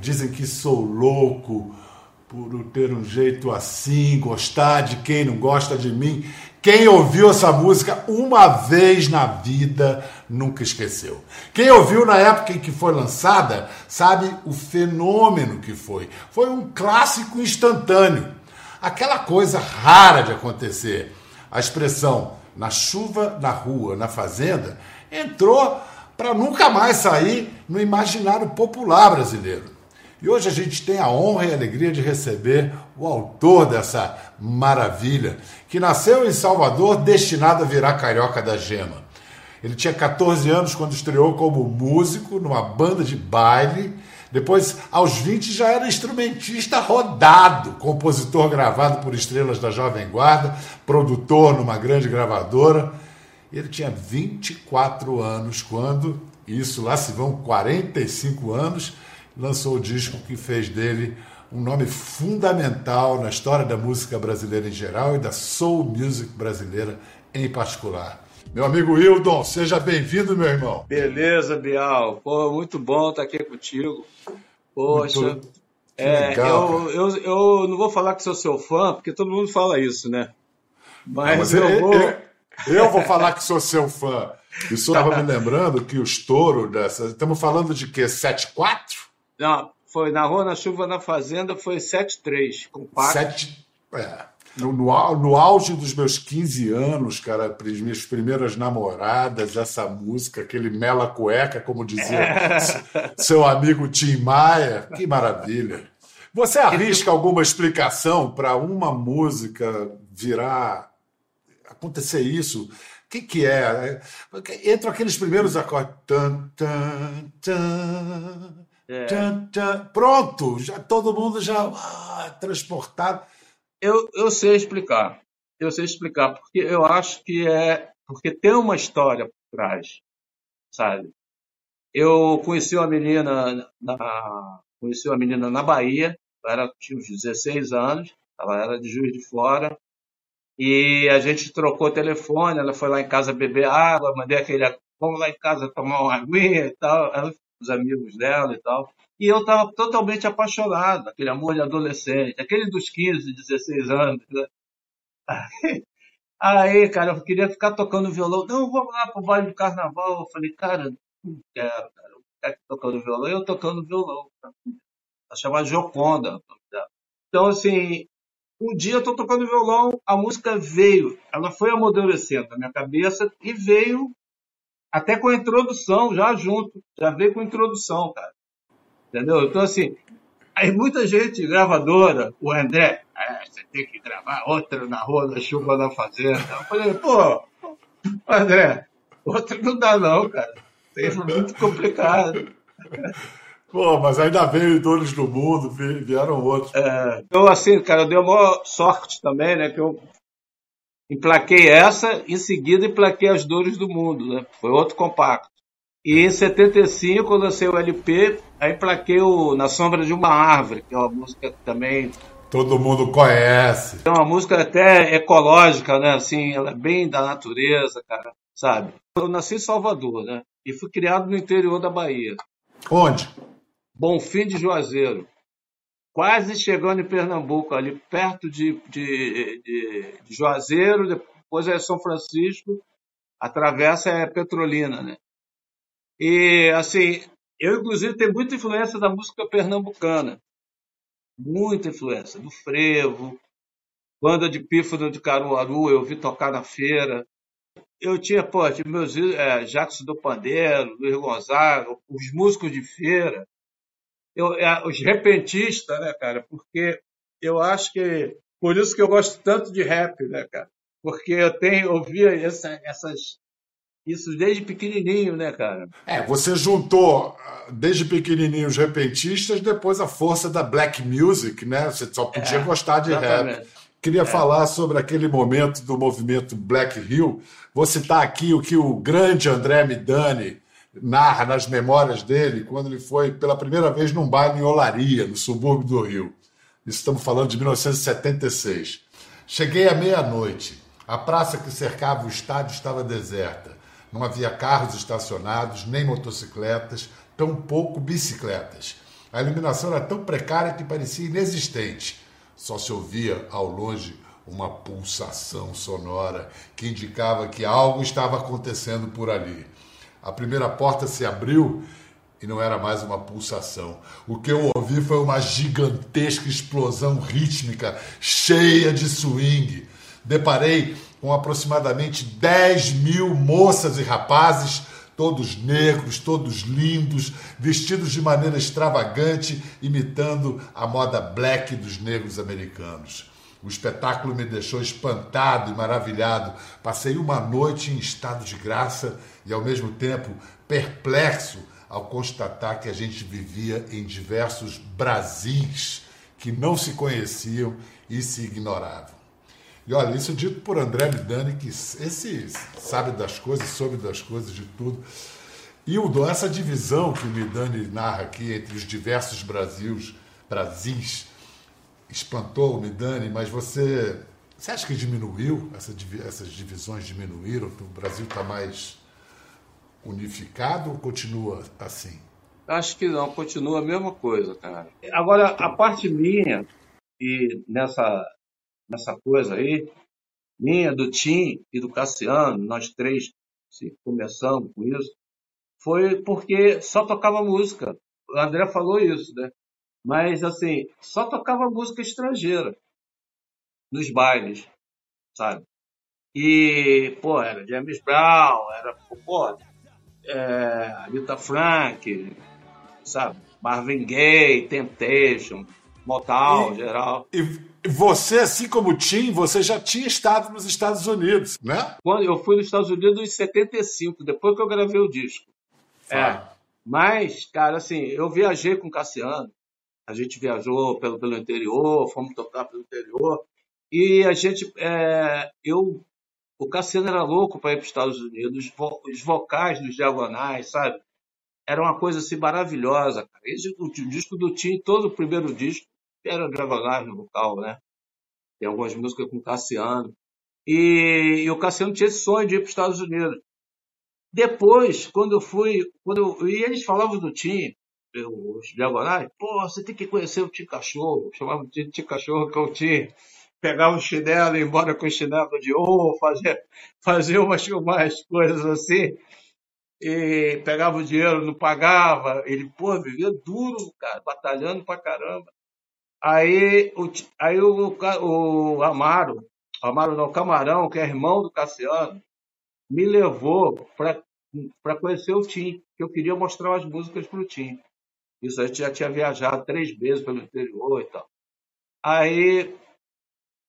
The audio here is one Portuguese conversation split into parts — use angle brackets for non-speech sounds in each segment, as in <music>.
Dizem que sou louco por ter um jeito assim, gostar de quem não gosta de mim. Quem ouviu essa música uma vez na vida nunca esqueceu. Quem ouviu na época em que foi lançada sabe o fenômeno que foi. Foi um clássico instantâneo. Aquela coisa rara de acontecer. A expressão na chuva, na rua, na fazenda entrou para nunca mais sair no imaginário popular brasileiro. E hoje a gente tem a honra e a alegria de receber o autor dessa maravilha, que nasceu em Salvador, destinado a virar carioca da gema. Ele tinha 14 anos quando estreou como músico numa banda de baile. Depois, aos 20, já era instrumentista rodado, compositor gravado por estrelas da Jovem Guarda, produtor numa grande gravadora. Ele tinha 24 anos quando, isso lá se vão 45 anos, lançou o disco que fez dele um nome fundamental na história da música brasileira em geral e da soul music brasileira em particular. Meu amigo Hildon, seja bem-vindo, meu irmão. Beleza, Bial. Pô, muito bom estar aqui contigo. Poxa, muito... é, legal, eu, eu, eu não vou falar que sou seu fã, porque todo mundo fala isso, né? Mas, não, mas eu, eu, vou... eu, vou falar que sou seu fã. Isso estava me lembrando que o estouro dessa. Estamos falando de quê? 7-4? Não, foi na Rua, na Chuva, na Fazenda, foi 7-3, compacto. 7, é. No, no, auge dos meus 15 anos, cara, minhas primeiras namoradas, essa música, aquele mela cueca, como dizia é. <laughs> seu amigo Tim Maia, que maravilha. Você arrisca alguma explicação para uma música virar, acontecer isso? O que, que é? Entram aqueles primeiros acordes. Tan, tan, tan, é. Tchan, tchan. Pronto, já todo mundo já ah, transportado. Eu, eu sei explicar. Eu sei explicar, porque eu acho que é. Porque tem uma história por trás, sabe? Eu conheci uma menina na, conheci uma menina na Bahia, ela tinha uns 16 anos, ela era de Juiz de Fora, e a gente trocou telefone, ela foi lá em casa beber água, mandei aquele, vamos lá em casa tomar uma aguinha e tal, ela os amigos dela e tal. E eu estava totalmente apaixonado, aquele amor de adolescente, aquele dos 15, 16 anos. Né? <laughs> Aí, cara, eu queria ficar tocando violão. Não, vamos lá pro baile do carnaval. Eu falei, cara, não quero, cara. Eu quero tocando violão. Eu tocando violão. Ela chama Joconda. Então, assim, um dia eu tô tocando violão, a música veio. Ela foi amadurecendo na minha cabeça e veio até com a introdução, já junto. Já veio com a introdução, cara. Entendeu? Então, assim, aí muita gente, gravadora, o André, ah, você tem que gravar outra na rua da chuva da fazenda. Eu falei, pô, André, outra não dá não, cara. Isso é muito complicado. <laughs> Pô, mas ainda veio Dores do Mundo, vieram outros. É, então, assim, cara, eu dei uma sorte também, né? Que eu Emplaquei essa, em seguida emplaquei As Dores do Mundo, né? Foi outro compacto. E em 75, quando lancei o LP, aí emplaquei o Na Sombra de uma Árvore, que é uma música que também. Todo mundo conhece. É uma música até ecológica, né? Assim, ela é bem da natureza, cara, sabe? Eu nasci em Salvador, né? E fui criado no interior da Bahia. Onde? Bonfim de Juazeiro quase chegando em Pernambuco, ali perto de, de, de, de Juazeiro, depois é São Francisco, a travessa é Petrolina, né? E, assim, eu, inclusive, tenho muita influência da música pernambucana. Muita influência. Do frevo, banda de pífano de Caruaru, eu vi tocar na feira. Eu tinha, pô, tinha meus é, Jackson do Pandeiro, Luiz Gonzaga, os músicos de feira eu, é, os repentistas, né, cara? Porque eu acho que. Por isso que eu gosto tanto de rap, né, cara? Porque eu tenho, ouvia essa, essas. Isso desde pequenininho, né, cara? É, você juntou desde pequenininho os repentistas, depois a força da black music, né? Você só podia é, gostar de exatamente. rap. Queria é. falar sobre aquele momento do movimento Black Hill. Vou citar aqui o que o grande André Midani narra nas memórias dele quando ele foi pela primeira vez num baile em Olaria, no subúrbio do Rio. Estamos falando de 1976. Cheguei à meia-noite. A praça que cercava o estádio estava deserta. Não havia carros estacionados, nem motocicletas, tampouco bicicletas. A iluminação era tão precária que parecia inexistente. Só se ouvia ao longe uma pulsação sonora que indicava que algo estava acontecendo por ali. A primeira porta se abriu e não era mais uma pulsação. O que eu ouvi foi uma gigantesca explosão rítmica, cheia de swing. Deparei com aproximadamente 10 mil moças e rapazes, todos negros, todos lindos, vestidos de maneira extravagante, imitando a moda black dos negros americanos. O espetáculo me deixou espantado e maravilhado. Passei uma noite em estado de graça e, ao mesmo tempo, perplexo ao constatar que a gente vivia em diversos Brasis que não se conheciam e se ignoravam. E olha, isso dito por André Midani, que esse sabe das coisas, soube das coisas, de tudo. E o, essa divisão que o Midani narra aqui entre os diversos Brasils, Brasis, espantou o Midani, mas você, você acha que diminuiu? Essa, essas divisões diminuíram? O Brasil está mais unificado ou continua assim? Acho que não, continua a mesma coisa, cara. Agora, a parte minha, e nessa, nessa coisa aí, minha, do Tim e do Cassiano, nós três assim, começamos com isso, foi porque só tocava música. O André falou isso, né? Mas, assim, só tocava música estrangeira nos bailes, sabe? E, pô, era James Brown, era, pô, é, Rita Frank, sabe? Marvin Gaye, Temptation, Motown, e, geral. E você, assim como Tim, você já tinha estado nos Estados Unidos, né? Quando eu fui nos Estados Unidos em 75, depois que eu gravei o disco. É. Mas, cara, assim, eu viajei com o Cassiano, a gente viajou pelo, pelo interior, fomos tocar pelo interior. E a gente, é, eu, o Cassiano era louco para ir para os Estados Unidos, os vocais dos diagonais, sabe? Era uma coisa assim maravilhosa, cara. Esse, o, o disco do Tim, todo o primeiro disco, era diagonais no vocal, né? Tem algumas músicas com o Cassiano. E, e, o Cassiano tinha esse sonho de ir para os Estados Unidos. Depois, quando eu fui, quando eu, e eles falavam do Tim, os diagonais, pô, você tem que conhecer o Tio Cachorro. Chamava de Tio Cachorro que eu tinha. Pegava o chinelo e ia embora com o chinelo de ouro, fazia, umas, umas coisas assim. E pegava o dinheiro, não pagava. Ele, pô, vivia duro, cara, batalhando pra caramba. Aí, o, aí o, o Amaro, Amaro não, Camarão, que é irmão do Cassiano, me levou para conhecer o Tim, que eu queria mostrar as músicas para o Tim. Isso a gente já tinha viajado três vezes pelo interior e tal. Aí,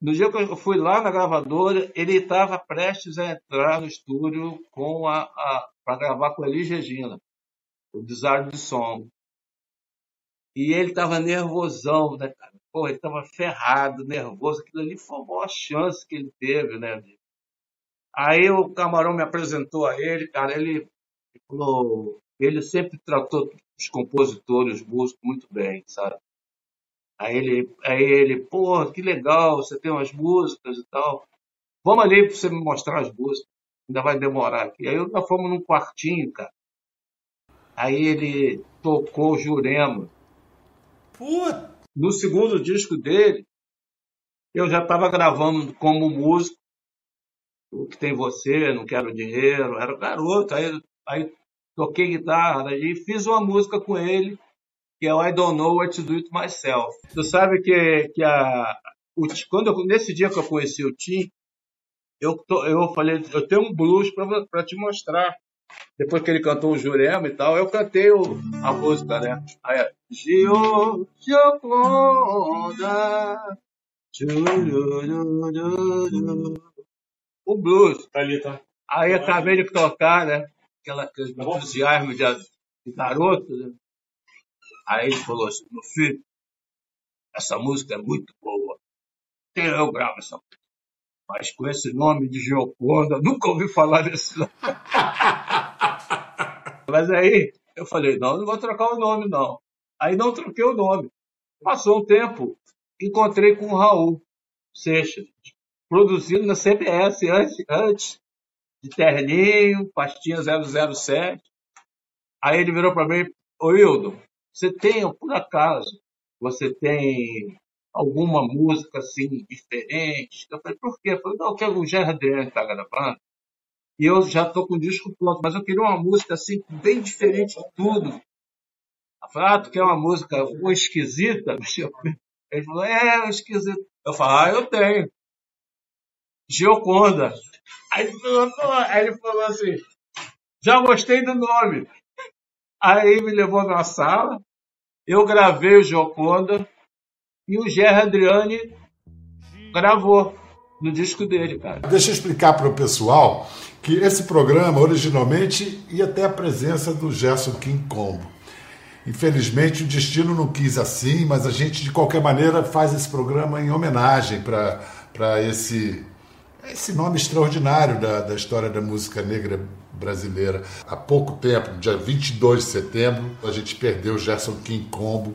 no dia que eu fui lá na gravadora, ele estava prestes a entrar no estúdio com a, a para gravar com a Elis Regina, o Desire de Som. E ele estava nervosão, né, cara? Pô, ele estava ferrado, nervoso. Aquilo ali foi a maior chance que ele teve, né? Aí o Camarão me apresentou a ele, cara. Ele falou: ele sempre tratou os compositores, os músicos muito bem, sabe? Aí ele, aí ele, pô, que legal, você tem umas músicas e tal. Vamos ali para você me mostrar as músicas. Ainda vai demorar aqui. Aí nós fomos num quartinho, cara. Aí ele tocou Jurema. Puta. No segundo disco dele, eu já estava gravando como músico. O que tem você, não quero dinheiro. Era garoto. Aí, aí toquei guitarra e fiz uma música com ele, que é o I Don't Know What to Do It Myself. Tu sabe que, que a, o, quando eu, nesse dia que eu conheci o Tim, eu, eu falei, eu tenho um blues para te mostrar. Depois que ele cantou o Jurema e tal, eu cantei o, a música, né? Aí, Gio, Gioconda, o blues. Tá ali, tá. Aí acabei de tocar, né? Aquela, aquele entusiasmo de, de garoto. Né? Aí ele falou assim, meu filho, essa música é muito boa. Até eu gravo essa música. Mas com esse nome de Geoconda, nunca ouvi falar desse nome. <laughs> Mas aí eu falei, não, não vou trocar o nome, não. Aí não troquei o nome. Passou um tempo, encontrei com o Raul Seixas, produzindo na CBS antes, antes de terninho, pastinha 007. Aí ele virou para mim, ô Hildo, você tem, por acaso, você tem alguma música assim diferente? Eu falei, por quê? Eu falei, não, que o Gerard Adriano está gravando. E eu já estou com o disco pronto, mas eu queria uma música assim, bem diferente de tudo. Eu falei, ah, tu quer uma música uma esquisita? <laughs> Ele falou, é, esquisita. Eu falei, ah, eu tenho. Geoconda. Aí ele falou, aí ele falou assim, já gostei do nome. Aí me levou na sala, eu gravei o Gioconda e o Gerry Adriani gravou no disco dele, cara. Deixa eu explicar para o pessoal que esse programa originalmente ia ter a presença do Gerson King Combo. Infelizmente o destino não quis assim, mas a gente de qualquer maneira faz esse programa em homenagem para esse esse nome extraordinário da, da história da música negra brasileira. Há pouco tempo, dia 22 de setembro, a gente perdeu Gerson King Combo,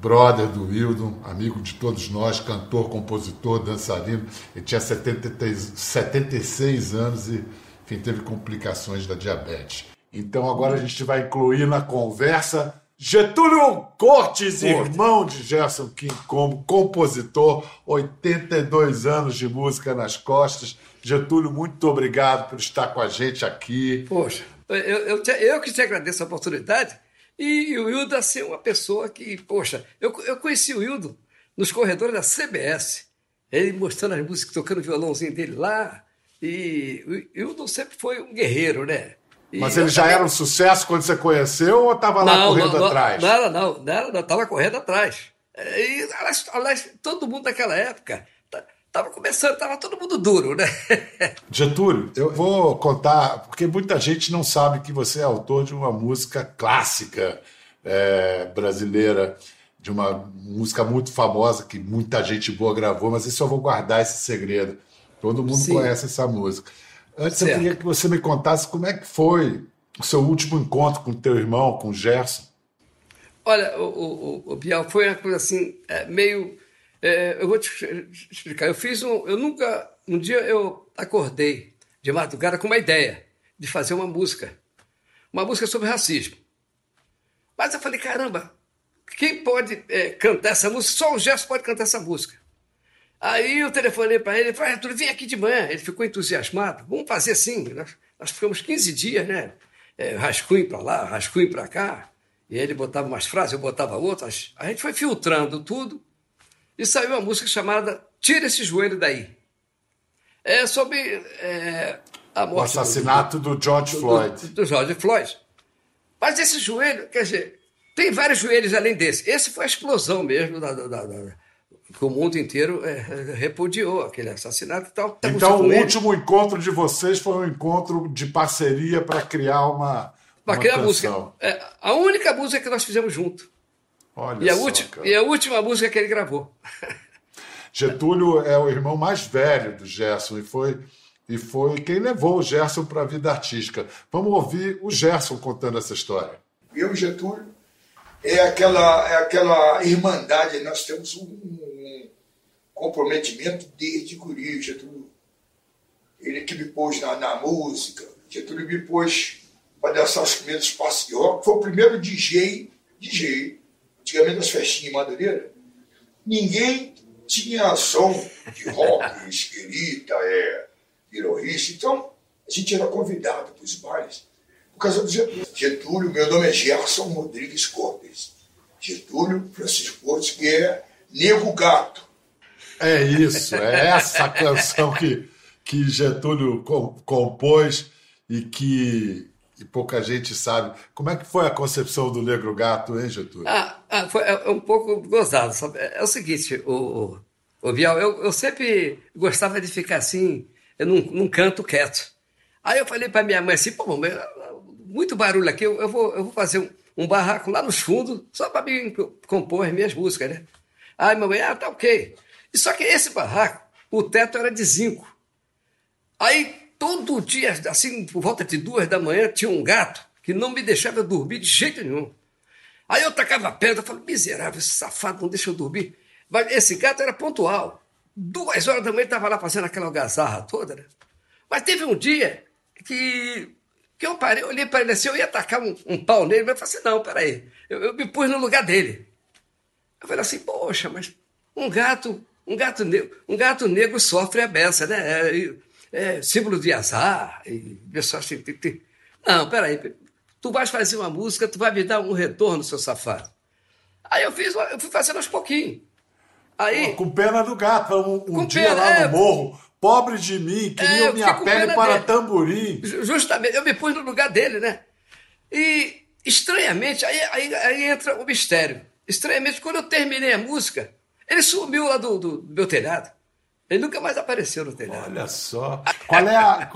brother do Wildon, amigo de todos nós, cantor, compositor, dançarino. Ele tinha 73, 76 anos e enfim, teve complicações da diabetes. Então agora a gente vai incluir na conversa Getúlio Cortes, irmão de Gerson King como compositor, 82 anos de música nas costas. Getúlio, muito obrigado por estar com a gente aqui. Poxa, eu, eu, eu que te agradeço a oportunidade. E o Hildo, assim, uma pessoa que, poxa, eu, eu conheci o Hildo nos corredores da CBS. Ele mostrando as músicas, tocando o violãozinho dele lá. E o Hildo sempre foi um guerreiro, né? Mas ele já era um sucesso quando você conheceu ou estava lá correndo não, atrás? Não, não, não, estava correndo atrás. E, aliás, todo mundo daquela época estava começando, estava todo mundo duro, né? <laughs> Getúlio, eu vou contar, porque muita gente não sabe que você é autor de uma música clássica é, brasileira, de uma música muito famosa que muita gente boa gravou, mas isso eu vou guardar esse segredo. Todo mundo Sim. conhece essa música. Antes certo. eu queria que você me contasse como é que foi o seu último encontro com o teu irmão, com o Gerson. Olha, o, o, o Bial, foi uma coisa assim, é, meio. É, eu vou te explicar. Eu fiz um. Eu nunca. Um dia eu acordei de madrugada com uma ideia de fazer uma música. Uma música sobre racismo. Mas eu falei, caramba, quem pode é, cantar essa música? Só o Gerson pode cantar essa música. Aí eu telefonei para ele, falei, Arthur, vem aqui de manhã. Ele ficou entusiasmado. Vamos fazer assim. Nós, nós ficamos 15 dias, né? É, rascunho para lá, rascunho para cá. E ele botava umas frases, eu botava outras. A gente foi filtrando tudo e saiu uma música chamada Tira esse joelho daí. É sobre é, a morte. O assassinato do, do George Floyd. Do, do, George Floyd. Mas esse joelho, quer dizer, tem vários joelhos além desse. Esse foi a explosão mesmo da, da, da que o mundo inteiro é, <laughs> repudiou aquele assassinato e tal. Então, o último encontro de vocês foi um encontro de parceria para criar uma. Para criar canção. música. É, a única música que nós fizemos junto. Olha e, a só, última, e a última música que ele gravou. <laughs> Getúlio é o irmão mais velho do Gerson e foi, e foi quem levou o Gerson para a vida artística. Vamos ouvir o Gerson contando essa história. Eu e Getúlio é aquela, é aquela irmandade, nós temos um, um comprometimento desde guri, Getúlio. Ele que me pôs na, na música, Getúlio me pôs para dançar os primeiros passos de rock, foi o primeiro DJ, DJ, antigamente nas festinhas em Madureira, ninguém tinha som de rock, <laughs> esquerita, é, terrorista, então a gente era convidado para os bailes por causa do Getúlio. Getúlio, meu nome é Gerson Rodrigues Cortes. Getúlio Francisco Cortes, que é Nego Gato. É isso, é essa canção que, que Getúlio compôs e que e pouca gente sabe. Como é que foi a concepção do Negro Gato, hein, Getúlio? Ah, ah foi é um pouco gozado. Sabe? É o seguinte, o, o Bial, eu, eu sempre gostava de ficar assim, num, num canto quieto. Aí eu falei para minha mãe assim, pô, muito barulho aqui, eu, eu, vou, eu vou fazer um, um barraco lá nos fundos, só para compor as minhas músicas, né? Aí mamãe, ah, tá ok. E só que esse barraco, o teto era de zinco. Aí todo dia, assim, por volta de duas da manhã, tinha um gato que não me deixava dormir de jeito nenhum. Aí eu tacava pedra, eu falei, miserável, esse safado não deixa eu dormir. Mas esse gato era pontual. Duas horas da manhã estava lá fazendo aquela algazarra toda, né? Mas teve um dia que, que eu parei, olhei para ele assim, eu ia atacar um, um pau nele, mas eu falei assim, não, peraí, eu, eu me pus no lugar dele. Eu falei assim, poxa, mas um gato, um gato negro, um gato negro sofre a beça, né? É, é, símbolo de azar, e pessoal assim, tem, tem. não, peraí, tu vais fazer uma música, tu vai me dar um retorno, seu safado. Aí eu fiz, eu fui fazendo aos pouquinhos. Aí, Pô, com pena do gato, um, um dia pena, lá no é, morro, pobre de mim, queria é, minha pele para dele. tamborim. Justamente, eu me pus no lugar dele, né? E estranhamente, aí, aí, aí entra o mistério. Estranhamente, quando eu terminei a música, ele sumiu lá do, do, do meu telhado. Ele nunca mais apareceu no telhado. Olha só. Qual é a,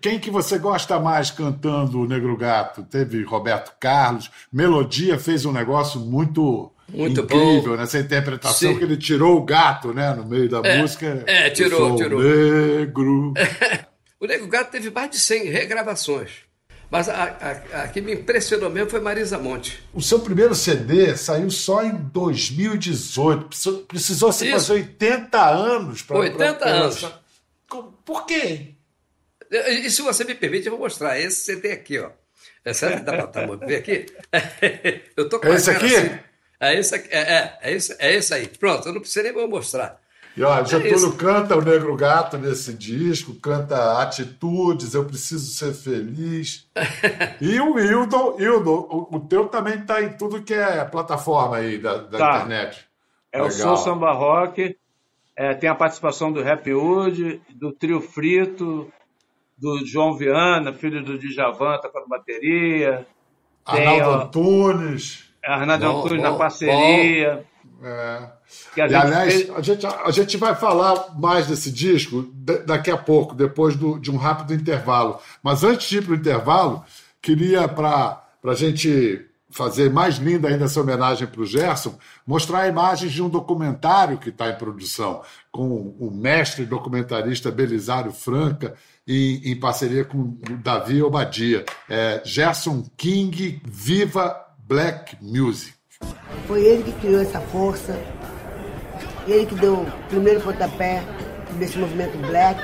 quem que você gosta mais cantando o Negro Gato? Teve Roberto Carlos. Melodia fez um negócio muito, muito incrível bom. nessa interpretação Sim. que ele tirou o gato, né, no meio da é, música. É, tirou, tirou. Negro. <laughs> o Negro Gato teve mais de 100 regravações. Mas a, a, a, que me impressionou mesmo foi Marisa Monte. O seu primeiro CD saiu só em 2018. Precisou, precisou se fazer 80 anos para. 80 pra, anos. Por quê? E se você me permite, eu vou mostrar. Esse CD aqui, ó. É, dá para ver aqui? <laughs> Eu tô com é esse aqui? Assim. É esse aqui? É, é, é, esse, é esse aí. Pronto, eu não preciso nem vou mostrar. E olha, é Getúlio canta o Negro Gato nesse disco, canta Atitudes, Eu Preciso Ser Feliz. <laughs> e o Hildon, Hildon o, o teu também está em tudo que é plataforma aí da, da tá. internet. É Legal. o Sou Samba Rock, é, tem a participação do Rap Hood, do Trio Frito, do João Viana, filho do Djavan, tocando bateria. Arnaldo Antunes. Arnaldo Antunes na parceria. Bom. É. Que a, e, aliás, fez... a, gente, a gente vai falar mais desse disco daqui a pouco, depois do, de um rápido intervalo. Mas antes de ir para o intervalo, queria, para a gente fazer mais linda ainda essa homenagem para o Gerson, mostrar imagens de um documentário que está em produção, com o mestre documentarista Belisário Franca, em, em parceria com o Davi Obadia. É, Gerson King Viva Black Music. Foi ele que criou essa força, ele que deu o primeiro pontapé desse movimento black.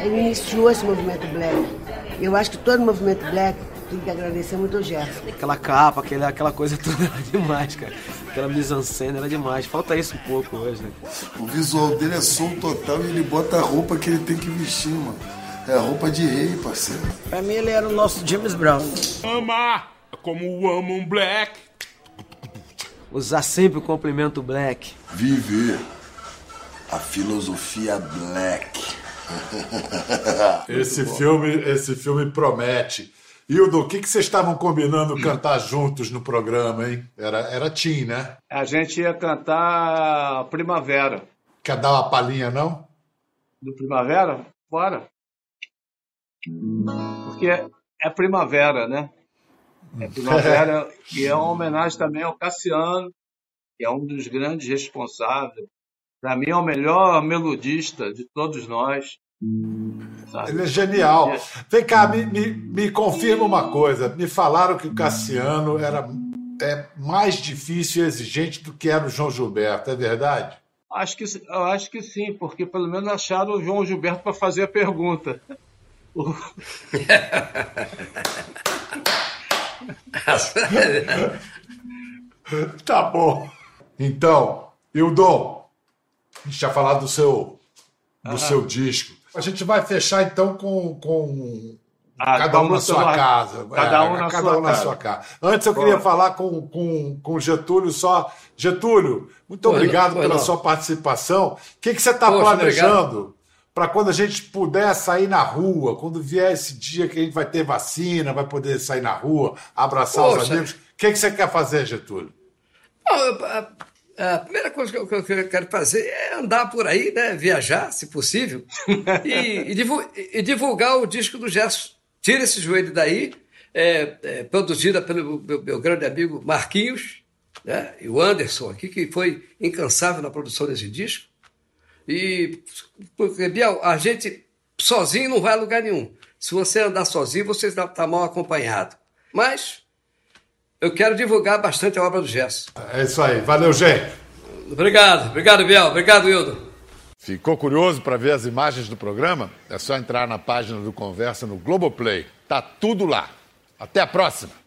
Ele iniciou esse movimento black. Eu acho que todo movimento black tem que agradecer muito ao Gerson. Aquela capa, aquela, aquela coisa toda era demais, cara. Aquela mise-en-scène era demais. Falta isso um pouco hoje, né? O visual dele é som total e ele bota a roupa que ele tem que vestir, mano. É a roupa de rei, parceiro. Pra mim ele era o nosso James Brown. Ama como amo um black. Usar sempre o complemento black. Viver a filosofia black. <laughs> esse filme, esse filme promete. Hildo, o que, que vocês estavam combinando cantar juntos no programa, hein? Era, era Tim, né? A gente ia cantar Primavera. Quer dar uma palhinha, não? Do Primavera? Bora. Porque é primavera, né? É primavera e é uma homenagem também ao Cassiano, que é um dos grandes responsáveis para mim é o melhor melodista de todos nós. Sabe? Ele é genial. Vem cá, me, me, me confirma uma coisa. Me falaram que o Cassiano era é mais difícil e exigente do que era o João Gilberto, é verdade? Acho que, eu acho que sim, porque pelo menos acharam o João Gilberto para fazer a pergunta. <laughs> <laughs> tá bom. Então, Hildon, a gente tinha falado do seu, do seu disco. A gente vai fechar então com, com ah, cada um na sua casa. Cada um, é, na, cada sua um na, sua casa. Antes eu queria falar com, com, com Getúlio só. Getúlio, muito obrigado pela não. sua participação. O que, que você está planejando para quando a gente puder sair na rua, quando vier esse dia que a gente vai ter vacina, vai poder sair na rua, abraçar Poxa. os amigos? O que, que você quer fazer, Getúlio? A primeira coisa que eu, que eu, quero fazer é andar por aí, né? viajar, se possível, e, e, divulgar o disco do Gerson. Tira esse joelho daí, é, é, produzida pelo meu, meu, grande amigo Marquinhos, né? e o Anderson aqui, que foi incansável na produção desse disco. E, porque, Biel, a gente sozinho não vai a lugar nenhum. Se você andar sozinho, você está tá mal acompanhado. Mas eu quero divulgar bastante a obra do Gerson. É isso aí. Valeu, gente. Obrigado. Obrigado, Biel. Obrigado, Hildo. Ficou curioso para ver as imagens do programa? É só entrar na página do Conversa no Globoplay. Tá tudo lá. Até a próxima!